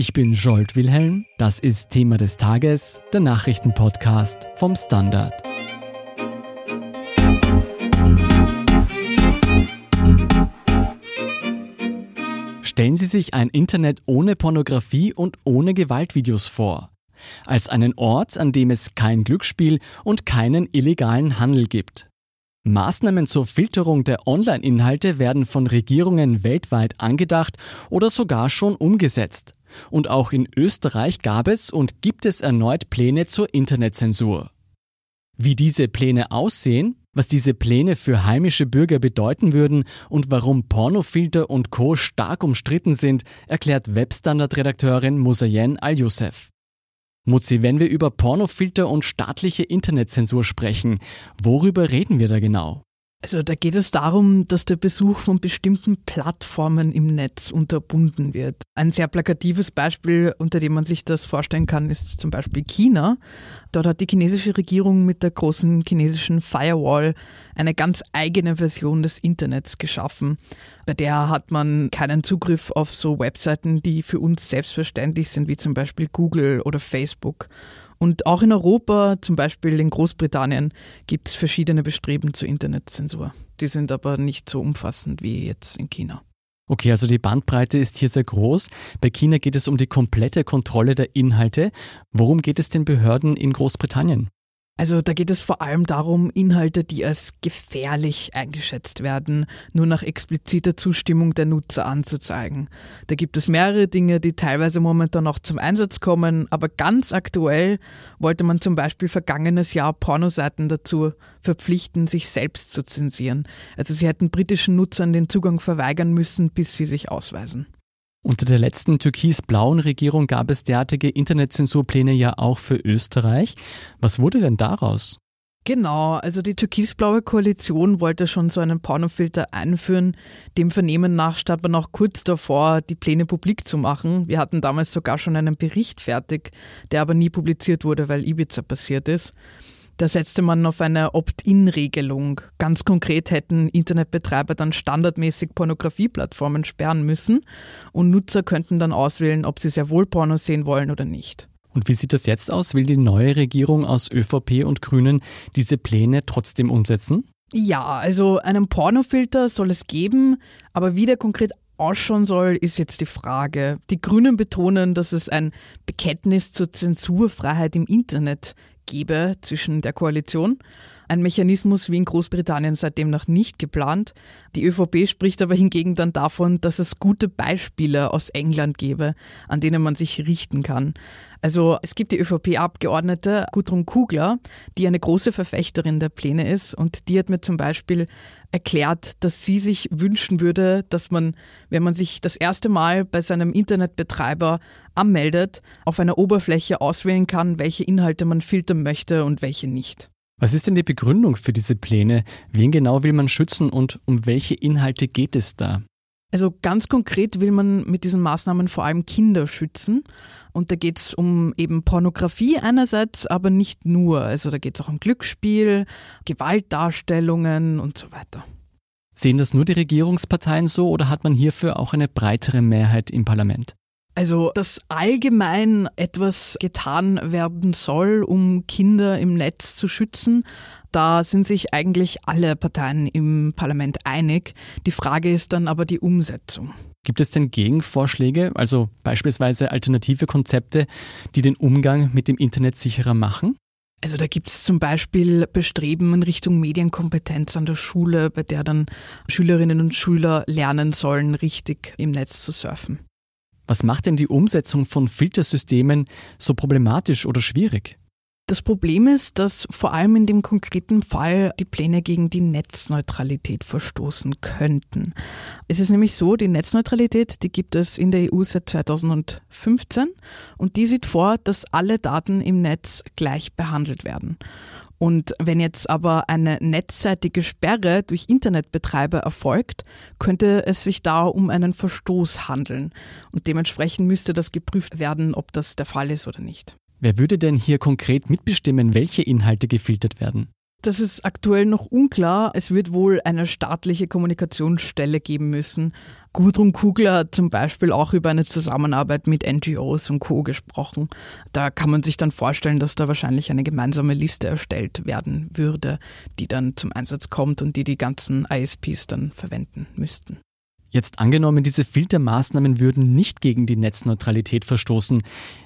Ich bin Jolt Wilhelm, das ist Thema des Tages, der Nachrichtenpodcast vom Standard. Stellen Sie sich ein Internet ohne Pornografie und ohne Gewaltvideos vor. Als einen Ort, an dem es kein Glücksspiel und keinen illegalen Handel gibt. Maßnahmen zur Filterung der Online-Inhalte werden von Regierungen weltweit angedacht oder sogar schon umgesetzt. Und auch in Österreich gab es und gibt es erneut Pläne zur Internetzensur. Wie diese Pläne aussehen, was diese Pläne für heimische Bürger bedeuten würden und warum Pornofilter und Co. stark umstritten sind, erklärt Webstandard-Redakteurin Musayen Al-Youssef. Mutzi, wenn wir über Pornofilter und staatliche Internetzensur sprechen, worüber reden wir da genau? Also da geht es darum, dass der Besuch von bestimmten Plattformen im Netz unterbunden wird. Ein sehr plakatives Beispiel, unter dem man sich das vorstellen kann, ist zum Beispiel China. Dort hat die chinesische Regierung mit der großen chinesischen Firewall eine ganz eigene Version des Internets geschaffen. Bei der hat man keinen Zugriff auf so Webseiten, die für uns selbstverständlich sind, wie zum Beispiel Google oder Facebook. Und auch in Europa, zum Beispiel in Großbritannien, gibt es verschiedene Bestreben zur Internetzensur. Die sind aber nicht so umfassend wie jetzt in China. Okay, also die Bandbreite ist hier sehr groß. Bei China geht es um die komplette Kontrolle der Inhalte. Worum geht es den Behörden in Großbritannien? Also da geht es vor allem darum, Inhalte, die als gefährlich eingeschätzt werden, nur nach expliziter Zustimmung der Nutzer anzuzeigen. Da gibt es mehrere Dinge, die teilweise momentan noch zum Einsatz kommen, aber ganz aktuell wollte man zum Beispiel vergangenes Jahr Pornoseiten dazu verpflichten, sich selbst zu zensieren. Also sie hätten britischen Nutzern den Zugang verweigern müssen, bis sie sich ausweisen. Unter der letzten türkis-blauen Regierung gab es derartige Internetzensurpläne ja auch für Österreich. Was wurde denn daraus? Genau, also die türkisblaue Koalition wollte schon so einen Pornofilter einführen. Dem Vernehmen nach stand man auch kurz davor, die Pläne publik zu machen. Wir hatten damals sogar schon einen Bericht fertig, der aber nie publiziert wurde, weil Ibiza passiert ist. Da setzte man auf eine Opt-in-Regelung. Ganz konkret hätten Internetbetreiber dann standardmäßig Pornografieplattformen sperren müssen und Nutzer könnten dann auswählen, ob sie sehr wohl Porno sehen wollen oder nicht. Und wie sieht das jetzt aus? Will die neue Regierung aus ÖVP und Grünen diese Pläne trotzdem umsetzen? Ja, also einen Pornofilter soll es geben, aber wie der konkret ausschauen soll, ist jetzt die Frage. Die Grünen betonen, dass es ein Bekenntnis zur Zensurfreiheit im Internet gebe zwischen der Koalition. Ein Mechanismus wie in Großbritannien seitdem noch nicht geplant. Die ÖVP spricht aber hingegen dann davon, dass es gute Beispiele aus England gäbe, an denen man sich richten kann. Also es gibt die ÖVP-Abgeordnete Gudrun Kugler, die eine große Verfechterin der Pläne ist und die hat mir zum Beispiel erklärt, dass sie sich wünschen würde, dass man, wenn man sich das erste Mal bei seinem Internetbetreiber anmeldet, auf einer Oberfläche auswählen kann, welche Inhalte man filtern möchte und welche nicht. Was ist denn die Begründung für diese Pläne? Wen genau will man schützen und um welche Inhalte geht es da? Also ganz konkret will man mit diesen Maßnahmen vor allem Kinder schützen. Und da geht es um eben Pornografie einerseits, aber nicht nur. Also da geht es auch um Glücksspiel, Gewaltdarstellungen und so weiter. Sehen das nur die Regierungsparteien so oder hat man hierfür auch eine breitere Mehrheit im Parlament? Also, dass allgemein etwas getan werden soll, um Kinder im Netz zu schützen, da sind sich eigentlich alle Parteien im Parlament einig. Die Frage ist dann aber die Umsetzung. Gibt es denn Gegenvorschläge, also beispielsweise alternative Konzepte, die den Umgang mit dem Internet sicherer machen? Also da gibt es zum Beispiel Bestreben in Richtung Medienkompetenz an der Schule, bei der dann Schülerinnen und Schüler lernen sollen, richtig im Netz zu surfen. Was macht denn die Umsetzung von Filtersystemen so problematisch oder schwierig? Das Problem ist, dass vor allem in dem konkreten Fall die Pläne gegen die Netzneutralität verstoßen könnten. Es ist nämlich so, die Netzneutralität, die gibt es in der EU seit 2015 und die sieht vor, dass alle Daten im Netz gleich behandelt werden. Und wenn jetzt aber eine netzseitige Sperre durch Internetbetreiber erfolgt, könnte es sich da um einen Verstoß handeln. Und dementsprechend müsste das geprüft werden, ob das der Fall ist oder nicht. Wer würde denn hier konkret mitbestimmen, welche Inhalte gefiltert werden? Das ist aktuell noch unklar. Es wird wohl eine staatliche Kommunikationsstelle geben müssen. Gudrun Kugler hat zum Beispiel auch über eine Zusammenarbeit mit NGOs und Co. gesprochen. Da kann man sich dann vorstellen, dass da wahrscheinlich eine gemeinsame Liste erstellt werden würde, die dann zum Einsatz kommt und die die ganzen ISPs dann verwenden müssten. Jetzt angenommen, diese Filtermaßnahmen würden nicht gegen die Netzneutralität verstoßen.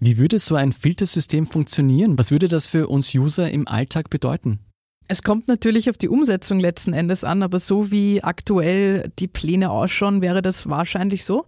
Wie würde so ein Filtersystem funktionieren? Was würde das für uns User im Alltag bedeuten? Es kommt natürlich auf die Umsetzung letzten Endes an, aber so wie aktuell die Pläne ausschauen, wäre das wahrscheinlich so,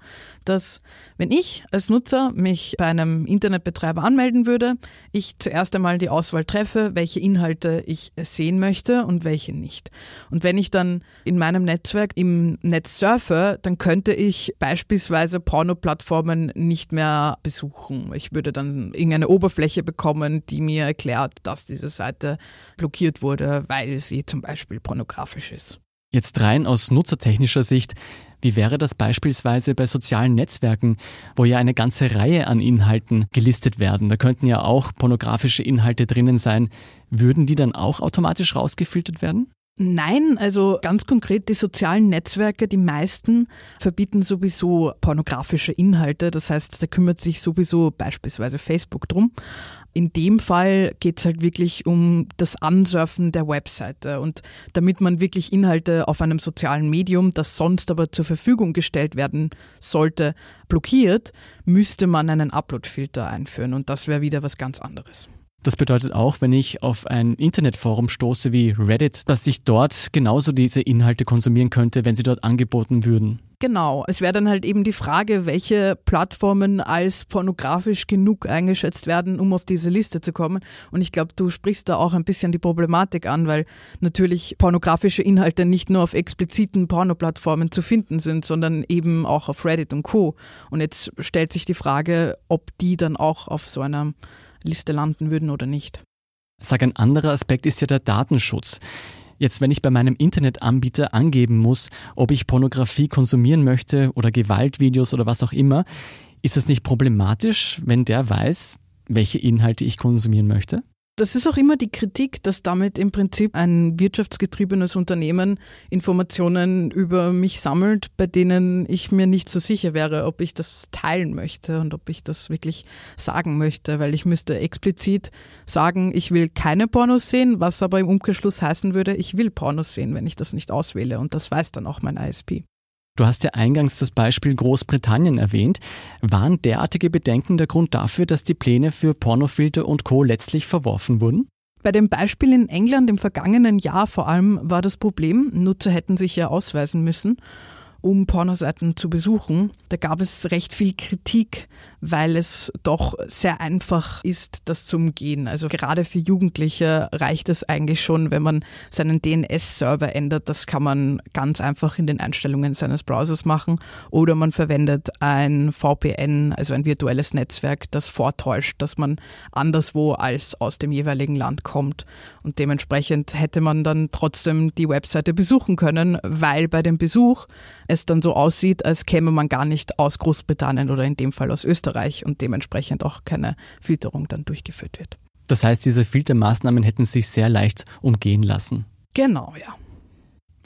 dass wenn ich als Nutzer mich bei einem Internetbetreiber anmelden würde, ich zuerst einmal die Auswahl treffe, welche Inhalte ich sehen möchte und welche nicht. Und wenn ich dann in meinem Netzwerk im Netz surfe, dann könnte ich beispielsweise Porno-Plattformen nicht mehr besuchen. Ich würde dann irgendeine Oberfläche bekommen, die mir erklärt, dass diese Seite blockiert wurde, weil sie zum Beispiel pornografisch ist. Jetzt rein aus nutzertechnischer Sicht, wie wäre das beispielsweise bei sozialen Netzwerken, wo ja eine ganze Reihe an Inhalten gelistet werden? Da könnten ja auch pornografische Inhalte drinnen sein. Würden die dann auch automatisch rausgefiltert werden? Nein, also ganz konkret die sozialen Netzwerke, die meisten verbieten sowieso pornografische Inhalte. Das heißt, da kümmert sich sowieso beispielsweise Facebook drum. In dem Fall geht es halt wirklich um das Ansurfen der Webseite. Und damit man wirklich Inhalte auf einem sozialen Medium, das sonst aber zur Verfügung gestellt werden sollte, blockiert, müsste man einen Upload-Filter einführen. Und das wäre wieder was ganz anderes. Das bedeutet auch, wenn ich auf ein Internetforum stoße wie Reddit, dass ich dort genauso diese Inhalte konsumieren könnte, wenn sie dort angeboten würden. Genau, es wäre dann halt eben die Frage, welche Plattformen als pornografisch genug eingeschätzt werden, um auf diese Liste zu kommen. Und ich glaube, du sprichst da auch ein bisschen die Problematik an, weil natürlich pornografische Inhalte nicht nur auf expliziten Pornoplattformen zu finden sind, sondern eben auch auf Reddit und Co. Und jetzt stellt sich die Frage, ob die dann auch auf so einer Liste landen würden oder nicht. Sag, ein anderer Aspekt ist ja der Datenschutz. Jetzt, wenn ich bei meinem Internetanbieter angeben muss, ob ich Pornografie konsumieren möchte oder Gewaltvideos oder was auch immer, ist das nicht problematisch, wenn der weiß, welche Inhalte ich konsumieren möchte? Das ist auch immer die Kritik, dass damit im Prinzip ein wirtschaftsgetriebenes Unternehmen Informationen über mich sammelt, bei denen ich mir nicht so sicher wäre, ob ich das teilen möchte und ob ich das wirklich sagen möchte, weil ich müsste explizit sagen, ich will keine Pornos sehen, was aber im Umkehrschluss heißen würde, ich will Pornos sehen, wenn ich das nicht auswähle und das weiß dann auch mein ISP. Du hast ja eingangs das Beispiel Großbritannien erwähnt. Waren derartige Bedenken der Grund dafür, dass die Pläne für Pornofilter und Co. letztlich verworfen wurden? Bei dem Beispiel in England im vergangenen Jahr vor allem war das Problem, Nutzer hätten sich ja ausweisen müssen um Pornoseiten zu besuchen. Da gab es recht viel Kritik, weil es doch sehr einfach ist, das zu umgehen. Also gerade für Jugendliche reicht es eigentlich schon, wenn man seinen DNS-Server ändert. Das kann man ganz einfach in den Einstellungen seines Browsers machen. Oder man verwendet ein VPN, also ein virtuelles Netzwerk, das vortäuscht, dass man anderswo als aus dem jeweiligen Land kommt. Und dementsprechend hätte man dann trotzdem die Webseite besuchen können, weil bei dem Besuch es dann so aussieht, als käme man gar nicht aus Großbritannien oder in dem Fall aus Österreich und dementsprechend auch keine Filterung dann durchgeführt wird. Das heißt, diese Filtermaßnahmen hätten sich sehr leicht umgehen lassen. Genau, ja.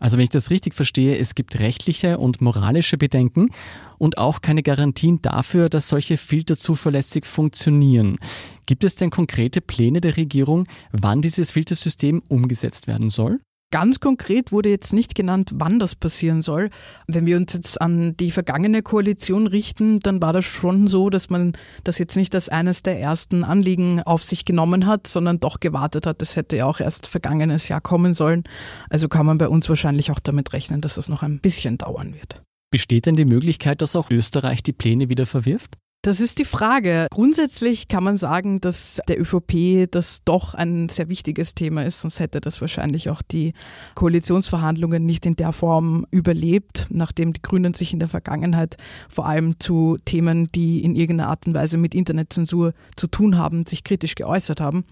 Also wenn ich das richtig verstehe, es gibt rechtliche und moralische Bedenken und auch keine Garantien dafür, dass solche Filter zuverlässig funktionieren. Gibt es denn konkrete Pläne der Regierung, wann dieses Filtersystem umgesetzt werden soll? Ganz konkret wurde jetzt nicht genannt, wann das passieren soll. Wenn wir uns jetzt an die vergangene Koalition richten, dann war das schon so, dass man das jetzt nicht als eines der ersten Anliegen auf sich genommen hat, sondern doch gewartet hat. Das hätte ja auch erst vergangenes Jahr kommen sollen. Also kann man bei uns wahrscheinlich auch damit rechnen, dass das noch ein bisschen dauern wird. Besteht denn die Möglichkeit, dass auch Österreich die Pläne wieder verwirft? Das ist die Frage. Grundsätzlich kann man sagen, dass der ÖVP das doch ein sehr wichtiges Thema ist, sonst hätte das wahrscheinlich auch die Koalitionsverhandlungen nicht in der Form überlebt, nachdem die Grünen sich in der Vergangenheit vor allem zu Themen, die in irgendeiner Art und Weise mit Internetzensur zu tun haben, sich kritisch geäußert haben.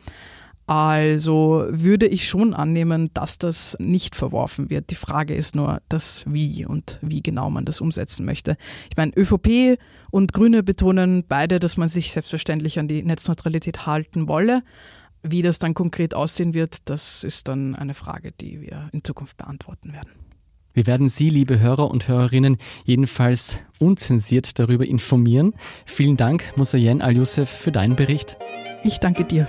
Also würde ich schon annehmen, dass das nicht verworfen wird. Die Frage ist nur das Wie und wie genau man das umsetzen möchte. Ich meine, ÖVP und Grüne betonen beide, dass man sich selbstverständlich an die Netzneutralität halten wolle. Wie das dann konkret aussehen wird, das ist dann eine Frage, die wir in Zukunft beantworten werden. Wir werden Sie, liebe Hörer und Hörerinnen, jedenfalls unzensiert darüber informieren. Vielen Dank, Musayen Al-Youssef, für deinen Bericht. Ich danke dir.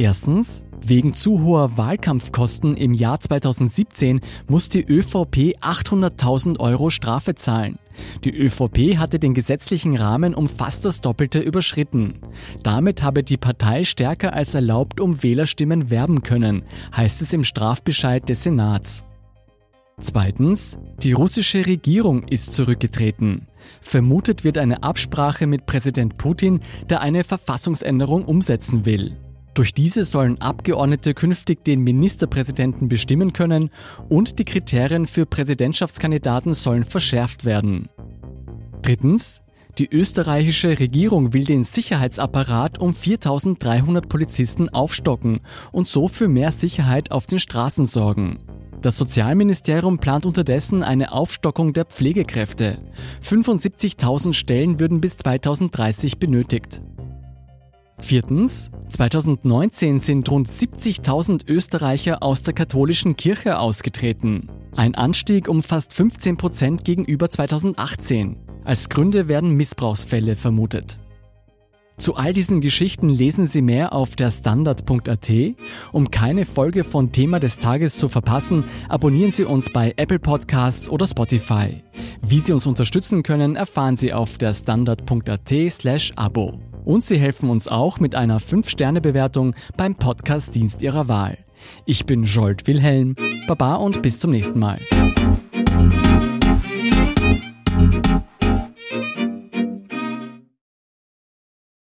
Erstens, wegen zu hoher Wahlkampfkosten im Jahr 2017 muss die ÖVP 800.000 Euro Strafe zahlen. Die ÖVP hatte den gesetzlichen Rahmen um fast das Doppelte überschritten. Damit habe die Partei stärker als erlaubt um Wählerstimmen werben können, heißt es im Strafbescheid des Senats. Zweitens, die russische Regierung ist zurückgetreten. Vermutet wird eine Absprache mit Präsident Putin, der eine Verfassungsänderung umsetzen will. Durch diese sollen Abgeordnete künftig den Ministerpräsidenten bestimmen können und die Kriterien für Präsidentschaftskandidaten sollen verschärft werden. Drittens, die österreichische Regierung will den Sicherheitsapparat um 4300 Polizisten aufstocken und so für mehr Sicherheit auf den Straßen sorgen. Das Sozialministerium plant unterdessen eine Aufstockung der Pflegekräfte. 75.000 Stellen würden bis 2030 benötigt. Viertens, 2019 sind rund 70.000 Österreicher aus der katholischen Kirche ausgetreten. Ein Anstieg um fast 15 Prozent gegenüber 2018. Als Gründe werden Missbrauchsfälle vermutet. Zu all diesen Geschichten lesen Sie mehr auf der Standard.at. Um keine Folge von Thema des Tages zu verpassen, abonnieren Sie uns bei Apple Podcasts oder Spotify. Wie Sie uns unterstützen können, erfahren Sie auf der Standard.at slash Abo. Und Sie helfen uns auch mit einer 5-Sterne-Bewertung beim Podcast-Dienst Ihrer Wahl. Ich bin Jolt Wilhelm. Baba und bis zum nächsten Mal.